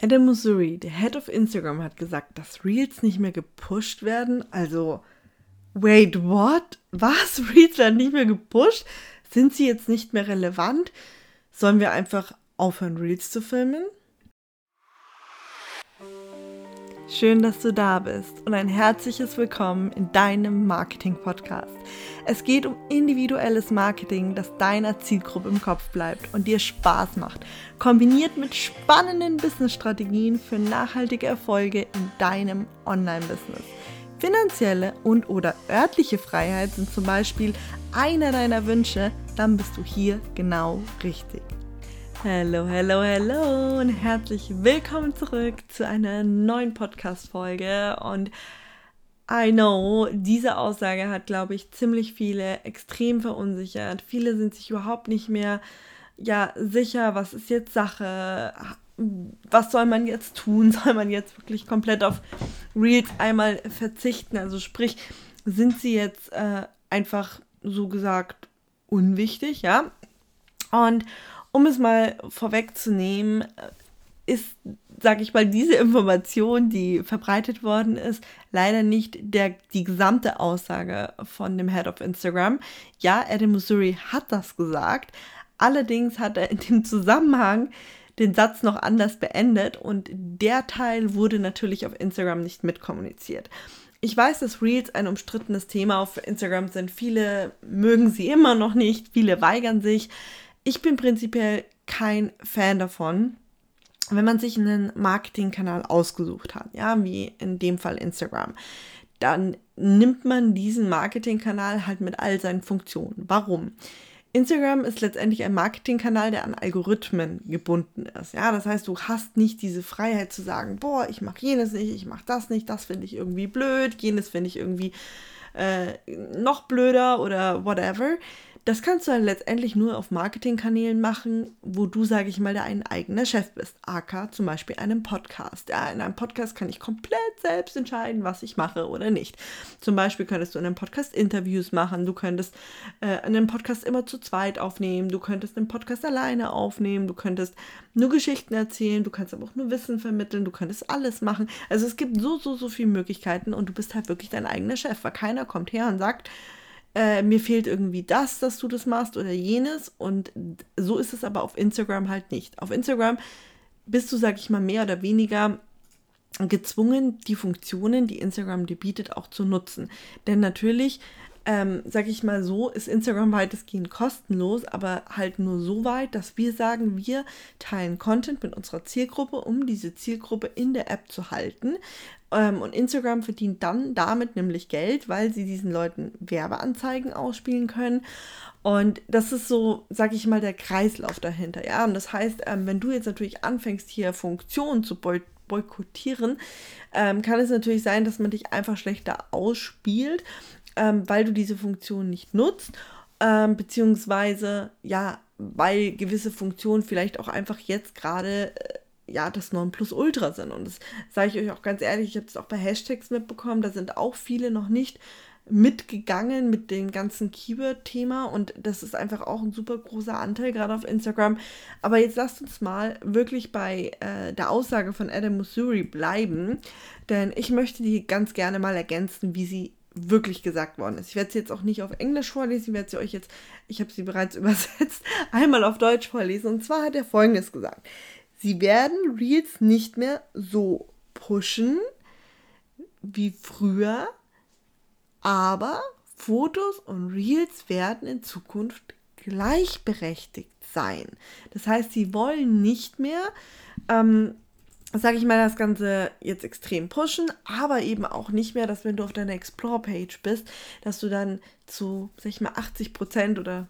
Adam Missouri, der Head of Instagram, hat gesagt, dass Reels nicht mehr gepusht werden. Also, wait, what? Was? Reels werden nicht mehr gepusht? Sind sie jetzt nicht mehr relevant? Sollen wir einfach aufhören, Reels zu filmen? Schön, dass du da bist und ein herzliches Willkommen in deinem Marketing-Podcast. Es geht um individuelles Marketing, das deiner Zielgruppe im Kopf bleibt und dir Spaß macht, kombiniert mit spannenden Business-Strategien für nachhaltige Erfolge in deinem Online-Business. Finanzielle und oder örtliche Freiheit sind zum Beispiel einer deiner Wünsche, dann bist du hier genau richtig. Hallo, hallo, hallo und herzlich willkommen zurück zu einer neuen Podcast-Folge. Und I know, diese Aussage hat, glaube ich, ziemlich viele extrem verunsichert. Viele sind sich überhaupt nicht mehr ja, sicher, was ist jetzt Sache, was soll man jetzt tun? Soll man jetzt wirklich komplett auf Reels einmal verzichten? Also sprich, sind sie jetzt äh, einfach so gesagt unwichtig, ja? Und um es mal vorwegzunehmen, ist, sag ich mal, diese Information, die verbreitet worden ist, leider nicht der, die gesamte Aussage von dem Head of Instagram. Ja, Adam Missouri hat das gesagt. Allerdings hat er in dem Zusammenhang den Satz noch anders beendet und der Teil wurde natürlich auf Instagram nicht mitkommuniziert. Ich weiß, dass Reels ein umstrittenes Thema auf Instagram sind. Viele mögen sie immer noch nicht, viele weigern sich. Ich bin prinzipiell kein Fan davon, wenn man sich einen Marketingkanal ausgesucht hat, ja, wie in dem Fall Instagram, dann nimmt man diesen Marketingkanal halt mit all seinen Funktionen. Warum? Instagram ist letztendlich ein Marketingkanal, der an Algorithmen gebunden ist. Ja, das heißt, du hast nicht diese Freiheit zu sagen, boah, ich mache jenes nicht, ich mache das nicht, das finde ich irgendwie blöd, jenes finde ich irgendwie äh, noch blöder oder whatever. Das kannst du dann letztendlich nur auf Marketingkanälen machen, wo du, sage ich mal, dein eigener Chef bist. AK zum Beispiel einem Podcast. Ja, in einem Podcast kann ich komplett selbst entscheiden, was ich mache oder nicht. Zum Beispiel könntest du in einem Podcast Interviews machen, du könntest äh, einen Podcast immer zu zweit aufnehmen, du könntest einen Podcast alleine aufnehmen, du könntest nur Geschichten erzählen, du kannst aber auch nur Wissen vermitteln, du könntest alles machen. Also es gibt so, so, so viele Möglichkeiten und du bist halt wirklich dein eigener Chef, weil keiner kommt her und sagt, äh, mir fehlt irgendwie das, dass du das machst oder jenes. Und so ist es aber auf Instagram halt nicht. Auf Instagram bist du, sag ich mal, mehr oder weniger gezwungen, die Funktionen, die Instagram dir bietet, auch zu nutzen. Denn natürlich ähm, sag ich mal so, ist Instagram weitestgehend kostenlos, aber halt nur so weit, dass wir sagen, wir teilen Content mit unserer Zielgruppe, um diese Zielgruppe in der App zu halten. Ähm, und Instagram verdient dann damit nämlich Geld, weil sie diesen Leuten Werbeanzeigen ausspielen können. Und das ist so, sag ich mal, der Kreislauf dahinter. Ja, und das heißt, ähm, wenn du jetzt natürlich anfängst, hier Funktionen zu boykottieren, ähm, kann es natürlich sein, dass man dich einfach schlechter ausspielt weil du diese Funktion nicht nutzt, beziehungsweise ja, weil gewisse Funktionen vielleicht auch einfach jetzt gerade äh, ja das Nonplusultra sind. Und das sage ich euch auch ganz ehrlich, ich habe es auch bei Hashtags mitbekommen, da sind auch viele noch nicht mitgegangen mit dem ganzen Keyword-Thema und das ist einfach auch ein super großer Anteil, gerade auf Instagram. Aber jetzt lasst uns mal wirklich bei äh, der Aussage von Adam Musuri bleiben, denn ich möchte die ganz gerne mal ergänzen, wie sie wirklich gesagt worden ist. Ich werde sie jetzt auch nicht auf Englisch vorlesen, ich werde sie euch jetzt, ich habe sie bereits übersetzt, einmal auf Deutsch vorlesen. Und zwar hat er folgendes gesagt. Sie werden Reels nicht mehr so pushen wie früher, aber Fotos und Reels werden in Zukunft gleichberechtigt sein. Das heißt, sie wollen nicht mehr ähm, sage ich mal, das Ganze jetzt extrem pushen, aber eben auch nicht mehr, dass wenn du auf deiner Explore-Page bist, dass du dann zu, sag ich mal, 80 Prozent oder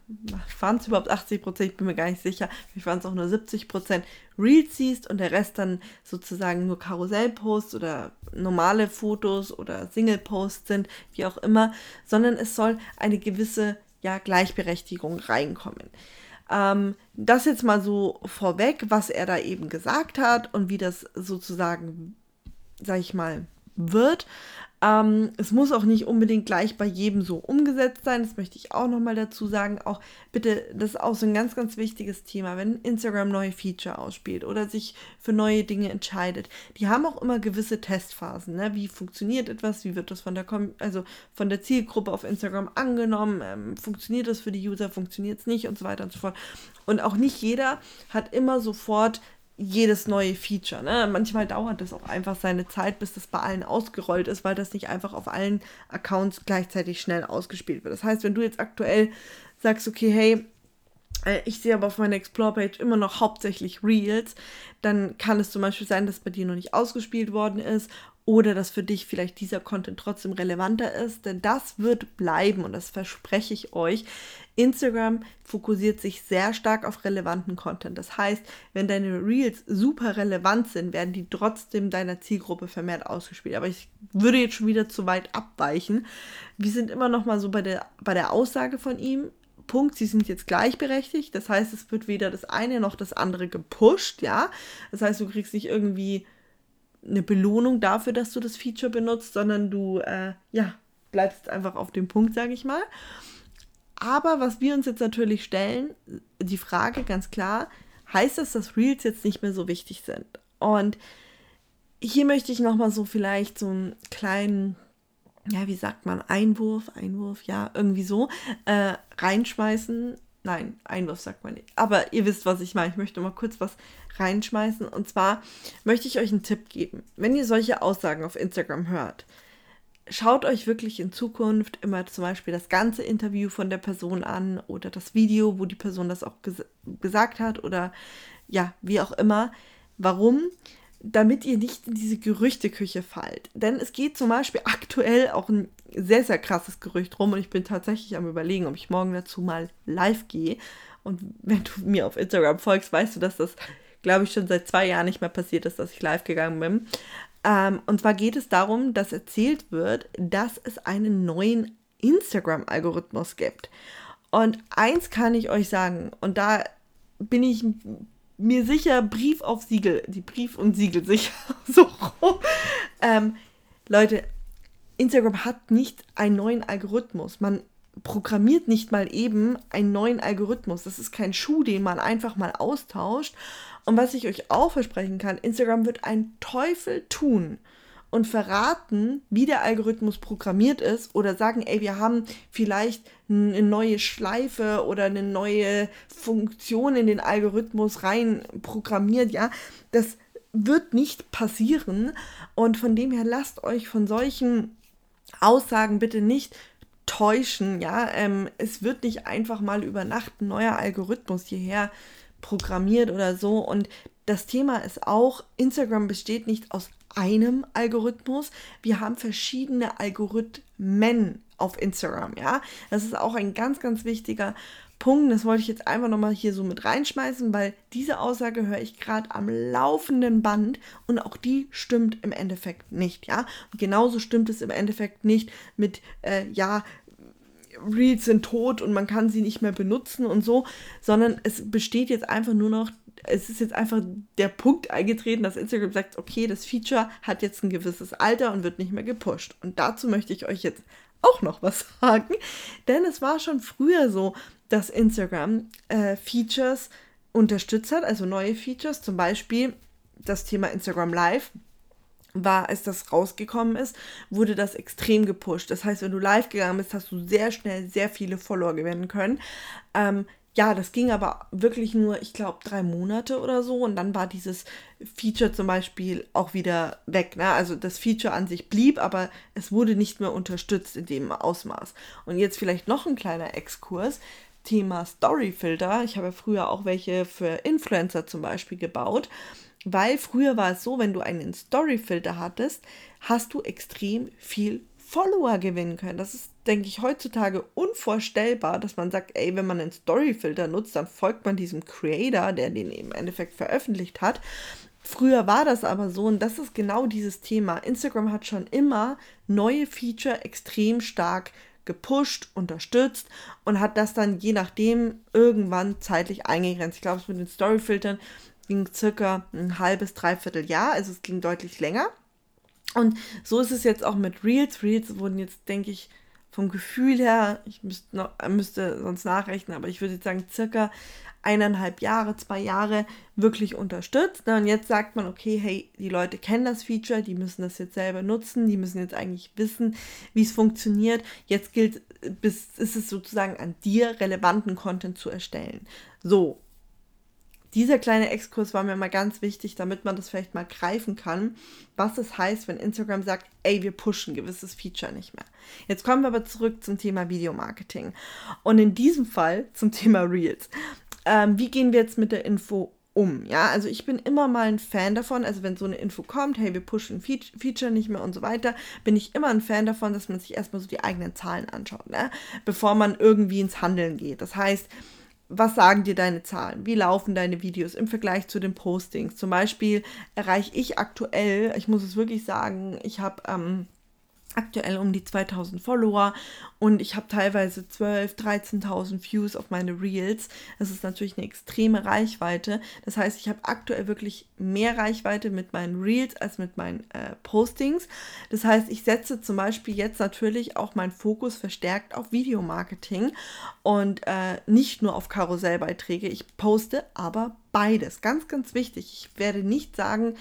waren es überhaupt 80 Prozent, ich bin mir gar nicht sicher, vielleicht waren es auch nur 70 Prozent Reels siehst und der Rest dann sozusagen nur Karussellposts oder normale Fotos oder Single-Posts sind, wie auch immer, sondern es soll eine gewisse, ja, Gleichberechtigung reinkommen. Ähm, das jetzt mal so vorweg, was er da eben gesagt hat und wie das sozusagen, sag ich mal, wird. Ähm, es muss auch nicht unbedingt gleich bei jedem so umgesetzt sein. Das möchte ich auch nochmal dazu sagen. Auch bitte, das ist auch so ein ganz, ganz wichtiges Thema, wenn Instagram neue Feature ausspielt oder sich für neue Dinge entscheidet. Die haben auch immer gewisse Testphasen. Ne? Wie funktioniert etwas? Wie wird das von der, Com also von der Zielgruppe auf Instagram angenommen? Ähm, funktioniert das für die User? Funktioniert es nicht? Und so weiter und so fort. Und auch nicht jeder hat immer sofort jedes neue Feature. Ne? Manchmal dauert es auch einfach seine Zeit, bis das bei allen ausgerollt ist, weil das nicht einfach auf allen Accounts gleichzeitig schnell ausgespielt wird. Das heißt, wenn du jetzt aktuell sagst, okay, hey, äh, ich sehe aber auf meiner Explore-Page immer noch hauptsächlich Reels, dann kann es zum Beispiel sein, dass bei dir noch nicht ausgespielt worden ist oder dass für dich vielleicht dieser Content trotzdem relevanter ist, denn das wird bleiben und das verspreche ich euch. Instagram fokussiert sich sehr stark auf relevanten Content. Das heißt, wenn deine Reels super relevant sind, werden die trotzdem deiner Zielgruppe vermehrt ausgespielt. Aber ich würde jetzt schon wieder zu weit abweichen. Wir sind immer noch mal so bei der, bei der Aussage von ihm. Punkt, sie sind jetzt gleichberechtigt. Das heißt, es wird weder das eine noch das andere gepusht, ja. Das heißt, du kriegst nicht irgendwie eine Belohnung dafür, dass du das Feature benutzt, sondern du, äh, ja, bleibst einfach auf dem Punkt, sage ich mal. Aber was wir uns jetzt natürlich stellen, die Frage ganz klar, heißt das, dass Reels jetzt nicht mehr so wichtig sind? Und hier möchte ich nochmal so vielleicht so einen kleinen, ja, wie sagt man, Einwurf, Einwurf, ja, irgendwie so, äh, reinschmeißen. Nein, Einwurf sagt man nicht. Aber ihr wisst, was ich meine. Ich möchte mal kurz was reinschmeißen. Und zwar möchte ich euch einen Tipp geben. Wenn ihr solche Aussagen auf Instagram hört, schaut euch wirklich in Zukunft immer zum Beispiel das ganze Interview von der Person an oder das Video, wo die Person das auch ges gesagt hat oder ja, wie auch immer. Warum? Damit ihr nicht in diese Gerüchteküche fallt. Denn es geht zum Beispiel aktuell auch ein sehr, sehr krasses Gerücht rum und ich bin tatsächlich am Überlegen, ob ich morgen dazu mal live gehe. Und wenn du mir auf Instagram folgst, weißt du, dass das glaube ich, schon seit zwei Jahren nicht mehr passiert ist, dass ich live gegangen bin. Ähm, und zwar geht es darum, dass erzählt wird, dass es einen neuen Instagram-Algorithmus gibt. Und eins kann ich euch sagen, und da bin ich mir sicher, Brief auf Siegel, die Brief- und Siegel sicher so rum. Ähm, Leute, Instagram hat nicht einen neuen Algorithmus. Man programmiert nicht mal eben einen neuen Algorithmus. Das ist kein Schuh, den man einfach mal austauscht. Und was ich euch auch versprechen kann, Instagram wird einen Teufel tun und verraten, wie der Algorithmus programmiert ist oder sagen, ey, wir haben vielleicht eine neue Schleife oder eine neue Funktion in den Algorithmus rein programmiert, ja, das wird nicht passieren und von dem her lasst euch von solchen Aussagen bitte nicht täuschen, ja. Ähm, es wird nicht einfach mal über Nacht ein neuer Algorithmus hierher programmiert oder so. Und das Thema ist auch, Instagram besteht nicht aus einem Algorithmus. Wir haben verschiedene Algorithmen auf Instagram, ja. Das ist auch ein ganz, ganz wichtiger Punkt. Das wollte ich jetzt einfach nochmal hier so mit reinschmeißen, weil diese Aussage höre ich gerade am laufenden Band und auch die stimmt im Endeffekt nicht, ja. Und genauso stimmt es im Endeffekt nicht mit, äh, ja, Reels sind tot und man kann sie nicht mehr benutzen und so, sondern es besteht jetzt einfach nur noch, es ist jetzt einfach der Punkt eingetreten, dass Instagram sagt, okay, das Feature hat jetzt ein gewisses Alter und wird nicht mehr gepusht. Und dazu möchte ich euch jetzt auch noch was sagen, denn es war schon früher so, dass Instagram äh, Features unterstützt hat, also neue Features, zum Beispiel das Thema Instagram Live war, als das rausgekommen ist, wurde das extrem gepusht. Das heißt, wenn du live gegangen bist, hast du sehr schnell sehr viele Follower gewinnen können. Ähm, ja, das ging aber wirklich nur, ich glaube, drei Monate oder so. Und dann war dieses Feature zum Beispiel auch wieder weg. Ne? Also das Feature an sich blieb, aber es wurde nicht mehr unterstützt in dem Ausmaß. Und jetzt vielleicht noch ein kleiner Exkurs. Thema Storyfilter. Ich habe früher auch welche für Influencer zum Beispiel gebaut. Weil früher war es so, wenn du einen Storyfilter hattest, hast du extrem viel Follower gewinnen können. Das ist, denke ich, heutzutage unvorstellbar, dass man sagt, ey, wenn man einen Storyfilter nutzt, dann folgt man diesem Creator, der den im Endeffekt veröffentlicht hat. Früher war das aber so und das ist genau dieses Thema. Instagram hat schon immer neue Feature extrem stark gepusht, unterstützt und hat das dann je nachdem irgendwann zeitlich eingegrenzt. Ich glaube, es mit den Storyfiltern ging circa ein halbes, dreiviertel Jahr, also es ging deutlich länger. Und so ist es jetzt auch mit Reels. Reels wurden jetzt, denke ich, vom Gefühl her, ich müsste, noch, müsste sonst nachrechnen, aber ich würde jetzt sagen, circa eineinhalb Jahre, zwei Jahre wirklich unterstützt. Und jetzt sagt man, okay, hey, die Leute kennen das Feature, die müssen das jetzt selber nutzen, die müssen jetzt eigentlich wissen, wie es funktioniert. Jetzt gilt, bis, ist es sozusagen an dir, relevanten Content zu erstellen. So, dieser kleine Exkurs war mir mal ganz wichtig, damit man das vielleicht mal greifen kann, was es heißt, wenn Instagram sagt, ey, wir pushen gewisses Feature nicht mehr. Jetzt kommen wir aber zurück zum Thema Videomarketing und in diesem Fall zum Thema Reels. Ähm, wie gehen wir jetzt mit der Info um? Ja, also ich bin immer mal ein Fan davon, also wenn so eine Info kommt, hey, wir pushen Fe Feature nicht mehr und so weiter, bin ich immer ein Fan davon, dass man sich erstmal so die eigenen Zahlen anschaut, ne? bevor man irgendwie ins Handeln geht. Das heißt, was sagen dir deine Zahlen? Wie laufen deine Videos im Vergleich zu den Postings? Zum Beispiel erreiche ich aktuell, ich muss es wirklich sagen, ich habe ähm, aktuell um die 2000 Follower und ich habe teilweise 12.000, 13.000 Views auf meine Reels. Das ist natürlich eine extreme Reichweite. Das heißt, ich habe aktuell wirklich mehr Reichweite mit meinen Reels als mit meinen äh, Postings. Das heißt, ich setze zum Beispiel jetzt natürlich auch meinen Fokus verstärkt auf Videomarketing und äh, nicht nur auf Karussellbeiträge. Ich poste aber beides. Ganz, ganz wichtig. Ich werde nicht sagen,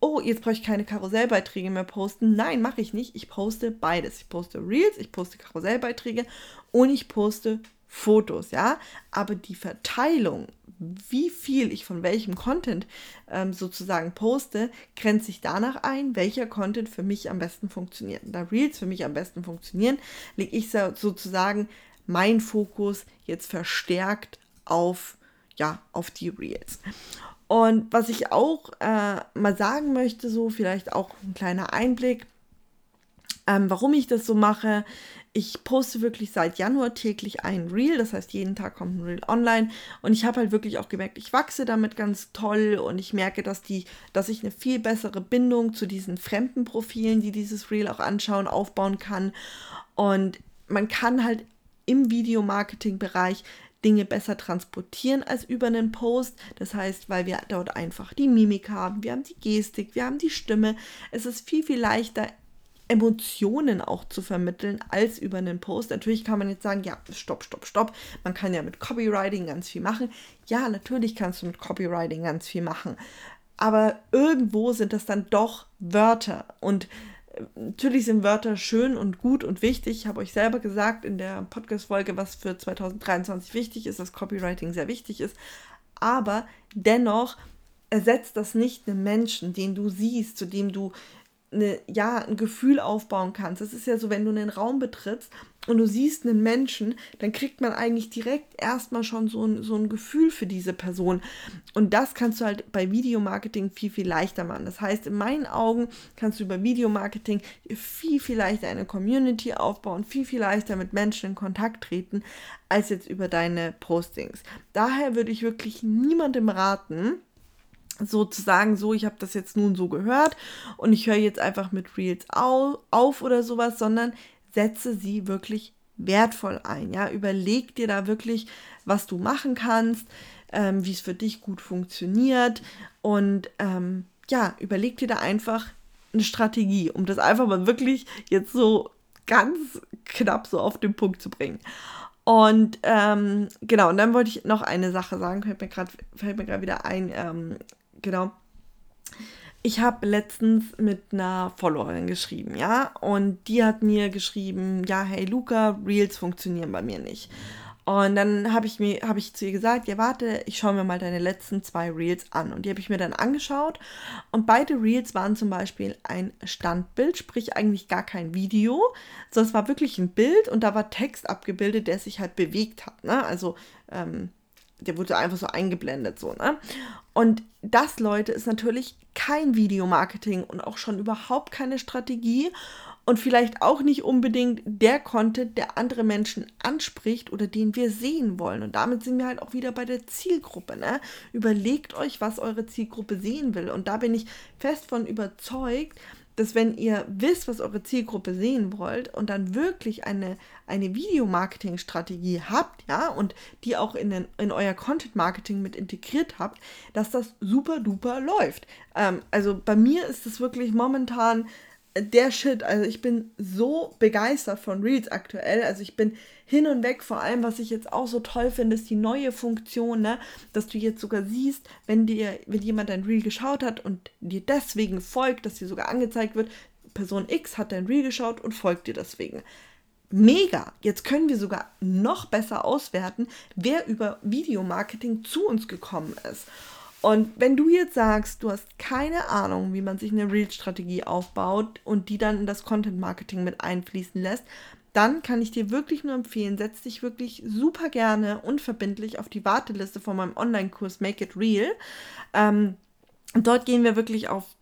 oh, jetzt brauche ich keine Karussellbeiträge mehr posten. Nein, mache ich nicht. Ich poste beides. Ich poste Reels, ich poste Karussellbeiträge und ich poste Fotos, ja. Aber die Verteilung, wie viel ich von welchem Content ähm, sozusagen poste, grenzt sich danach ein, welcher Content für mich am besten funktioniert. Da Reels für mich am besten funktionieren, lege ich sozusagen meinen Fokus jetzt verstärkt auf ja, auf die Reels. Und was ich auch äh, mal sagen möchte, so vielleicht auch ein kleiner Einblick, ähm, warum ich das so mache. Ich poste wirklich seit Januar täglich ein Reel, das heißt jeden Tag kommt ein Reel online. Und ich habe halt wirklich auch gemerkt, ich wachse damit ganz toll. Und ich merke, dass die, dass ich eine viel bessere Bindung zu diesen fremden Profilen, die dieses Reel auch anschauen, aufbauen kann. Und man kann halt im Videomarketing-Bereich Dinge besser transportieren als über einen Post. Das heißt, weil wir dort einfach die Mimik haben, wir haben die Gestik, wir haben die Stimme. Es ist viel, viel leichter, Emotionen auch zu vermitteln als über einen Post. Natürlich kann man jetzt sagen, ja, stopp, stopp, stopp. Man kann ja mit Copywriting ganz viel machen. Ja, natürlich kannst du mit Copywriting ganz viel machen. Aber irgendwo sind das dann doch Wörter und natürlich sind Wörter schön und gut und wichtig. Ich habe euch selber gesagt in der Podcast-Folge, was für 2023 wichtig ist, dass Copywriting sehr wichtig ist. Aber dennoch ersetzt das nicht einen Menschen, den du siehst, zu dem du eine, ja, ein Gefühl aufbauen kannst. Das ist ja so, wenn du einen Raum betrittst und du siehst einen Menschen, dann kriegt man eigentlich direkt erstmal schon so ein, so ein Gefühl für diese Person. Und das kannst du halt bei Videomarketing viel, viel leichter machen. Das heißt, in meinen Augen kannst du über Videomarketing viel, viel leichter eine Community aufbauen, viel, viel leichter mit Menschen in Kontakt treten, als jetzt über deine Postings. Daher würde ich wirklich niemandem raten, sozusagen so, ich habe das jetzt nun so gehört und ich höre jetzt einfach mit Reels auf, auf oder sowas, sondern setze sie wirklich wertvoll ein. Ja, überleg dir da wirklich, was du machen kannst, ähm, wie es für dich gut funktioniert und ähm, ja, überleg dir da einfach eine Strategie, um das einfach mal wirklich jetzt so ganz knapp so auf den Punkt zu bringen. Und ähm, genau, und dann wollte ich noch eine Sache sagen, fällt mir gerade wieder ein, ähm, genau. Ich habe letztens mit einer Followerin geschrieben, ja, und die hat mir geschrieben, ja, hey Luca, Reels funktionieren bei mir nicht. Und dann habe ich mir, habe ich zu ihr gesagt, ja warte, ich schaue mir mal deine letzten zwei Reels an. Und die habe ich mir dann angeschaut. Und beide Reels waren zum Beispiel ein Standbild, sprich eigentlich gar kein Video, sondern es war wirklich ein Bild und da war Text abgebildet, der sich halt bewegt hat. Ne? Also ähm, der wurde einfach so eingeblendet, so, ne? Und das, Leute, ist natürlich kein Videomarketing und auch schon überhaupt keine Strategie und vielleicht auch nicht unbedingt der Content, der andere Menschen anspricht oder den wir sehen wollen. Und damit sind wir halt auch wieder bei der Zielgruppe. Ne? Überlegt euch, was eure Zielgruppe sehen will. Und da bin ich fest von überzeugt, dass wenn ihr wisst, was eure Zielgruppe sehen wollt und dann wirklich eine, eine Videomarketing-Strategie habt, ja, und die auch in, den, in euer Content-Marketing mit integriert habt, dass das super duper läuft. Ähm, also bei mir ist es wirklich momentan der Shit. Also ich bin so begeistert von Reels aktuell. Also ich bin hin und weg. Vor allem, was ich jetzt auch so toll finde, ist die neue Funktion, ne? dass du jetzt sogar siehst, wenn dir, wenn jemand dein Reel geschaut hat und dir deswegen folgt, dass dir sogar angezeigt wird, Person X hat dein Reel geschaut und folgt dir deswegen. Mega! Jetzt können wir sogar noch besser auswerten, wer über Videomarketing zu uns gekommen ist. Und wenn du jetzt sagst, du hast keine Ahnung, wie man sich eine Reel-Strategie aufbaut und die dann in das Content-Marketing mit einfließen lässt, dann kann ich dir wirklich nur empfehlen, setz dich wirklich super gerne unverbindlich auf die Warteliste von meinem Online-Kurs Make It Real. Ähm, dort gehen wir wirklich auf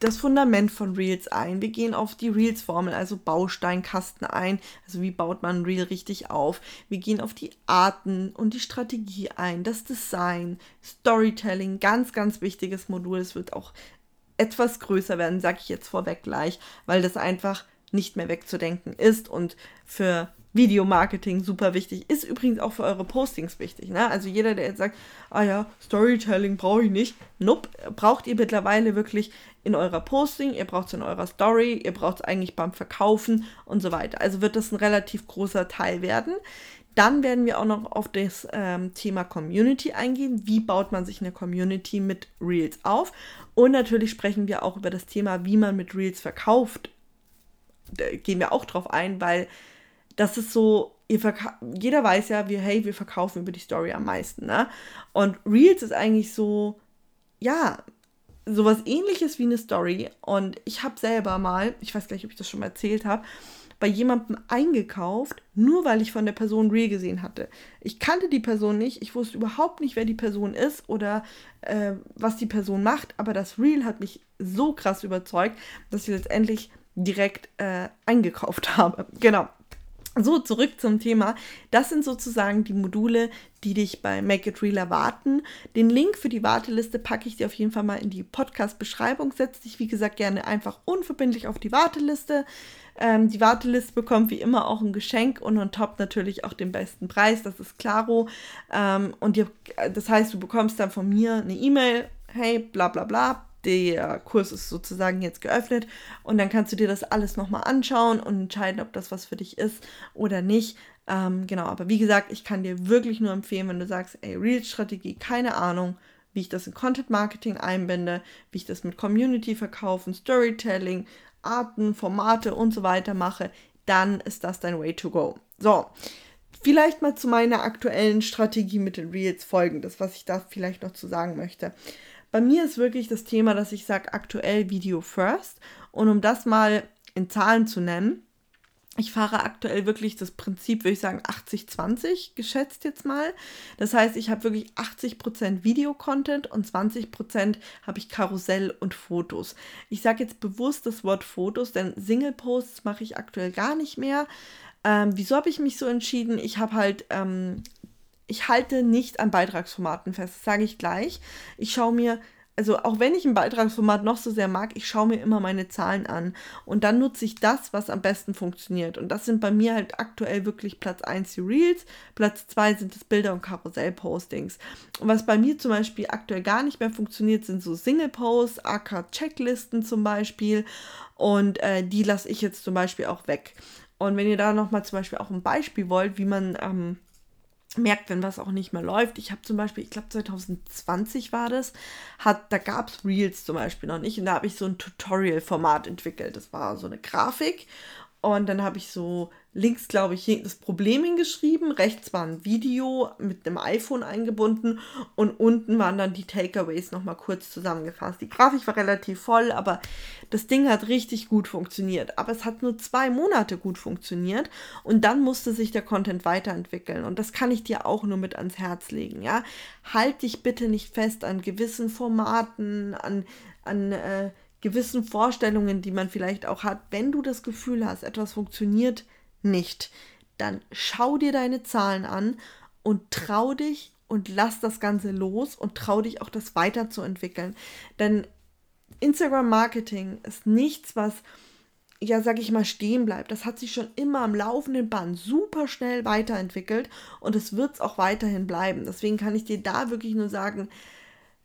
das Fundament von Reels ein. Wir gehen auf die Reels-Formel, also Bausteinkasten ein. Also wie baut man ein Reel richtig auf? Wir gehen auf die Arten und die Strategie ein, das Design, Storytelling, ganz, ganz wichtiges Modul. Es wird auch etwas größer werden, sage ich jetzt vorweg gleich, weil das einfach nicht mehr wegzudenken ist und für Videomarketing super wichtig. Ist übrigens auch für eure Postings wichtig. Ne? Also jeder, der jetzt sagt, ah ja, Storytelling brauche ich nicht. Nope, braucht ihr mittlerweile wirklich in eurer Posting, ihr braucht es in eurer Story, ihr braucht es eigentlich beim Verkaufen und so weiter. Also wird das ein relativ großer Teil werden. Dann werden wir auch noch auf das ähm, Thema Community eingehen. Wie baut man sich eine Community mit Reels auf? Und natürlich sprechen wir auch über das Thema, wie man mit Reels verkauft. Da gehen wir auch drauf ein, weil das ist so, jeder weiß ja, wir, hey, wir verkaufen über die Story am meisten, ne? Und Reels ist eigentlich so, ja, sowas ähnliches wie eine Story. Und ich habe selber mal, ich weiß gar nicht, ob ich das schon mal erzählt habe, bei jemandem eingekauft, nur weil ich von der Person Reel gesehen hatte. Ich kannte die Person nicht, ich wusste überhaupt nicht, wer die Person ist oder äh, was die Person macht, aber das Reel hat mich so krass überzeugt, dass ich letztendlich direkt äh, eingekauft habe. Genau. So, zurück zum Thema. Das sind sozusagen die Module, die dich bei Make It Real erwarten. Den Link für die Warteliste packe ich dir auf jeden Fall mal in die Podcast-Beschreibung. Setz dich, wie gesagt, gerne einfach unverbindlich auf die Warteliste. Ähm, die Warteliste bekommt wie immer auch ein Geschenk und on top natürlich auch den besten Preis. Das ist klaro. Ähm, und dir, das heißt, du bekommst dann von mir eine E-Mail. Hey, bla bla bla der Kurs ist sozusagen jetzt geöffnet und dann kannst du dir das alles nochmal anschauen und entscheiden, ob das was für dich ist oder nicht. Ähm, genau, aber wie gesagt, ich kann dir wirklich nur empfehlen, wenn du sagst, ey, Real-Strategie, keine Ahnung, wie ich das in Content Marketing einbinde, wie ich das mit Community verkaufen, Storytelling, Arten, Formate und so weiter mache, dann ist das dein Way to go. So, vielleicht mal zu meiner aktuellen Strategie mit den Reels folgendes, was ich da vielleicht noch zu sagen möchte. Bei mir ist wirklich das Thema, dass ich sage, aktuell Video First. Und um das mal in Zahlen zu nennen, ich fahre aktuell wirklich das Prinzip, würde ich sagen, 80-20 geschätzt jetzt mal. Das heißt, ich habe wirklich 80% Videocontent und 20% habe ich Karussell und Fotos. Ich sage jetzt bewusst das Wort Fotos, denn Single-Posts mache ich aktuell gar nicht mehr. Ähm, wieso habe ich mich so entschieden? Ich habe halt ähm, ich halte nicht an Beitragsformaten fest, sage ich gleich. Ich schaue mir, also auch wenn ich ein Beitragsformat noch so sehr mag, ich schaue mir immer meine Zahlen an. Und dann nutze ich das, was am besten funktioniert. Und das sind bei mir halt aktuell wirklich Platz 1 die Reels, Platz 2 sind das Bilder- und Karussell-Postings. Und was bei mir zum Beispiel aktuell gar nicht mehr funktioniert, sind so Single-Posts, AK-Checklisten zum Beispiel. Und äh, die lasse ich jetzt zum Beispiel auch weg. Und wenn ihr da nochmal zum Beispiel auch ein Beispiel wollt, wie man ähm, merkt, wenn was auch nicht mehr läuft. Ich habe zum Beispiel, ich glaube 2020 war das, hat, da gab es Reels zum Beispiel noch nicht und da habe ich so ein Tutorial-Format entwickelt. Das war so eine Grafik und dann habe ich so links, glaube ich, das Problem hingeschrieben. Rechts war ein Video mit einem iPhone eingebunden und unten waren dann die Takeaways nochmal kurz zusammengefasst. Die Grafik war relativ voll, aber das Ding hat richtig gut funktioniert. Aber es hat nur zwei Monate gut funktioniert und dann musste sich der Content weiterentwickeln. Und das kann ich dir auch nur mit ans Herz legen. Ja, halt dich bitte nicht fest an gewissen Formaten, an, an äh, gewissen Vorstellungen, die man vielleicht auch hat. Wenn du das Gefühl hast, etwas funktioniert, nicht, dann schau dir deine Zahlen an und trau dich und lass das Ganze los und trau dich auch das weiterzuentwickeln. Denn Instagram Marketing ist nichts, was ja, sag ich mal, stehen bleibt. Das hat sich schon immer am laufenden Band super schnell weiterentwickelt und es wird es auch weiterhin bleiben. Deswegen kann ich dir da wirklich nur sagen,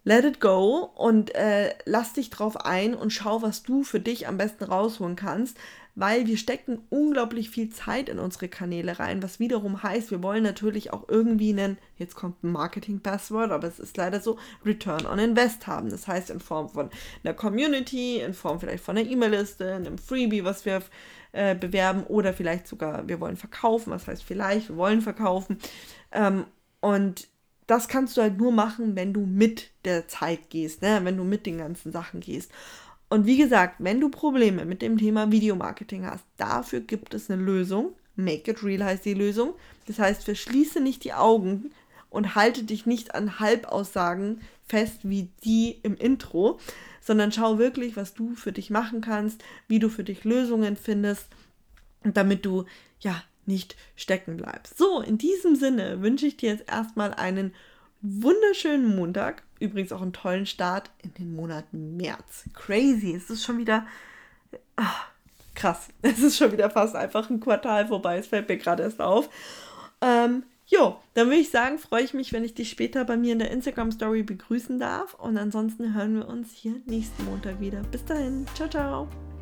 let it go und äh, lass dich drauf ein und schau, was du für dich am besten rausholen kannst, weil wir stecken unglaublich viel Zeit in unsere Kanäle rein, was wiederum heißt, wir wollen natürlich auch irgendwie einen, jetzt kommt ein Marketing-Passwort, aber es ist leider so, Return on Invest haben. Das heißt in Form von einer Community, in Form vielleicht von einer E-Mail-Liste, einem Freebie, was wir äh, bewerben oder vielleicht sogar, wir wollen verkaufen, was heißt vielleicht, wir wollen verkaufen. Ähm, und das kannst du halt nur machen, wenn du mit der Zeit gehst, ne? wenn du mit den ganzen Sachen gehst. Und wie gesagt, wenn du Probleme mit dem Thema Videomarketing hast, dafür gibt es eine Lösung. Make it real heißt die Lösung. Das heißt, verschließe nicht die Augen und halte dich nicht an Halbaussagen fest wie die im Intro, sondern schau wirklich, was du für dich machen kannst, wie du für dich Lösungen findest, damit du ja nicht stecken bleibst. So, in diesem Sinne wünsche ich dir jetzt erstmal einen wunderschönen Montag. Übrigens auch einen tollen Start in den Monat März. Crazy. Es ist schon wieder. Ach, krass. Es ist schon wieder fast einfach ein Quartal vorbei. Es fällt mir gerade erst auf. Ähm, jo, dann würde ich sagen, freue ich mich, wenn ich dich später bei mir in der Instagram Story begrüßen darf. Und ansonsten hören wir uns hier nächsten Montag wieder. Bis dahin. Ciao, ciao.